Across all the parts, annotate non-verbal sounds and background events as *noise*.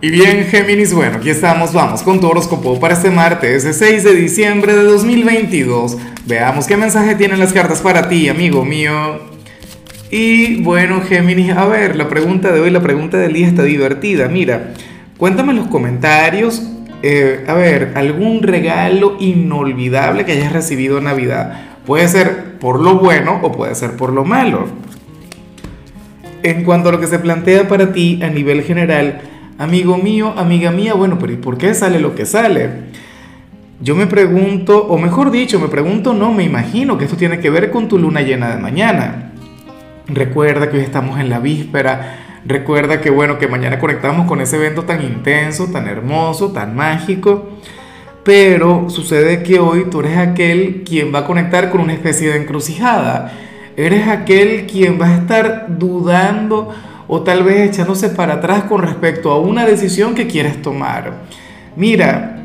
Y bien, Géminis, bueno, aquí estamos, vamos con tu horóscopo para este martes, 6 de diciembre de 2022. Veamos qué mensaje tienen las cartas para ti, amigo mío. Y bueno, Géminis, a ver, la pregunta de hoy, la pregunta del día está divertida. Mira, cuéntame en los comentarios, eh, a ver, algún regalo inolvidable que hayas recibido en Navidad. Puede ser por lo bueno o puede ser por lo malo. En cuanto a lo que se plantea para ti a nivel general, amigo mío, amiga mía, bueno, pero ¿y por qué sale lo que sale? Yo me pregunto, o mejor dicho, me pregunto, no, me imagino que esto tiene que ver con tu luna llena de mañana. Recuerda que hoy estamos en la víspera, recuerda que bueno, que mañana conectamos con ese evento tan intenso, tan hermoso, tan mágico, pero sucede que hoy tú eres aquel quien va a conectar con una especie de encrucijada. Eres aquel quien va a estar dudando o tal vez echándose para atrás con respecto a una decisión que quieres tomar. Mira,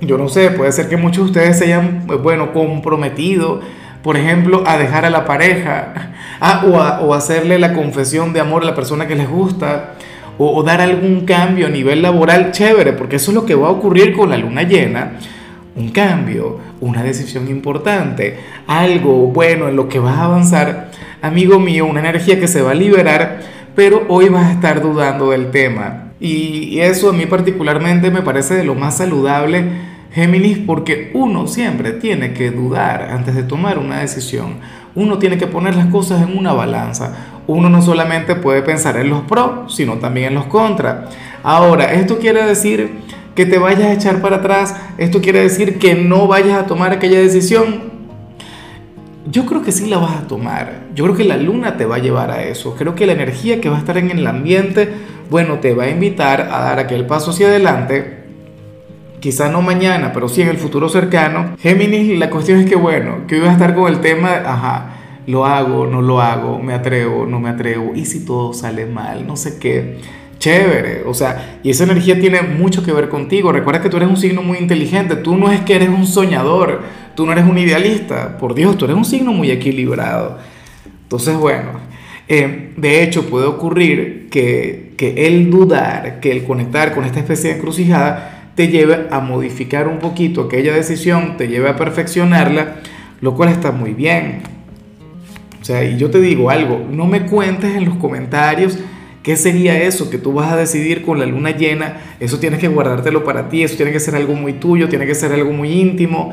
yo no sé, puede ser que muchos de ustedes se hayan, bueno, comprometido, por ejemplo, a dejar a la pareja, *laughs* ah, o, a, hacerle la confesión de amor a la persona que les gusta, o, o dar algún cambio a nivel laboral, chévere, porque eso es lo que va a ocurrir con la luna llena. Un cambio, una decisión importante, algo bueno en lo que vas a avanzar, amigo mío, una energía que se va a liberar pero hoy vas a estar dudando del tema. Y eso a mí particularmente me parece de lo más saludable, Géminis, porque uno siempre tiene que dudar antes de tomar una decisión. Uno tiene que poner las cosas en una balanza. Uno no solamente puede pensar en los pros, sino también en los contras. Ahora, esto quiere decir que te vayas a echar para atrás, esto quiere decir que no vayas a tomar aquella decisión. Yo creo que sí la vas a tomar. Yo creo que la luna te va a llevar a eso. Creo que la energía que va a estar en el ambiente, bueno, te va a invitar a dar aquel paso hacia adelante. Quizá no mañana, pero sí en el futuro cercano. Géminis, la cuestión es que, bueno, que hoy vas a estar con el tema, ajá, lo hago, no lo hago, me atrevo, no me atrevo, y si todo sale mal, no sé qué chévere, o sea, y esa energía tiene mucho que ver contigo. Recuerda que tú eres un signo muy inteligente, tú no es que eres un soñador, tú no eres un idealista, por Dios, tú eres un signo muy equilibrado. Entonces, bueno, eh, de hecho puede ocurrir que, que el dudar, que el conectar con esta especie de encrucijada te lleve a modificar un poquito aquella decisión, te lleve a perfeccionarla, lo cual está muy bien. O sea, y yo te digo algo, no me cuentes en los comentarios ¿Qué sería eso que tú vas a decidir con la luna llena? Eso tienes que guardártelo para ti, eso tiene que ser algo muy tuyo, tiene que ser algo muy íntimo.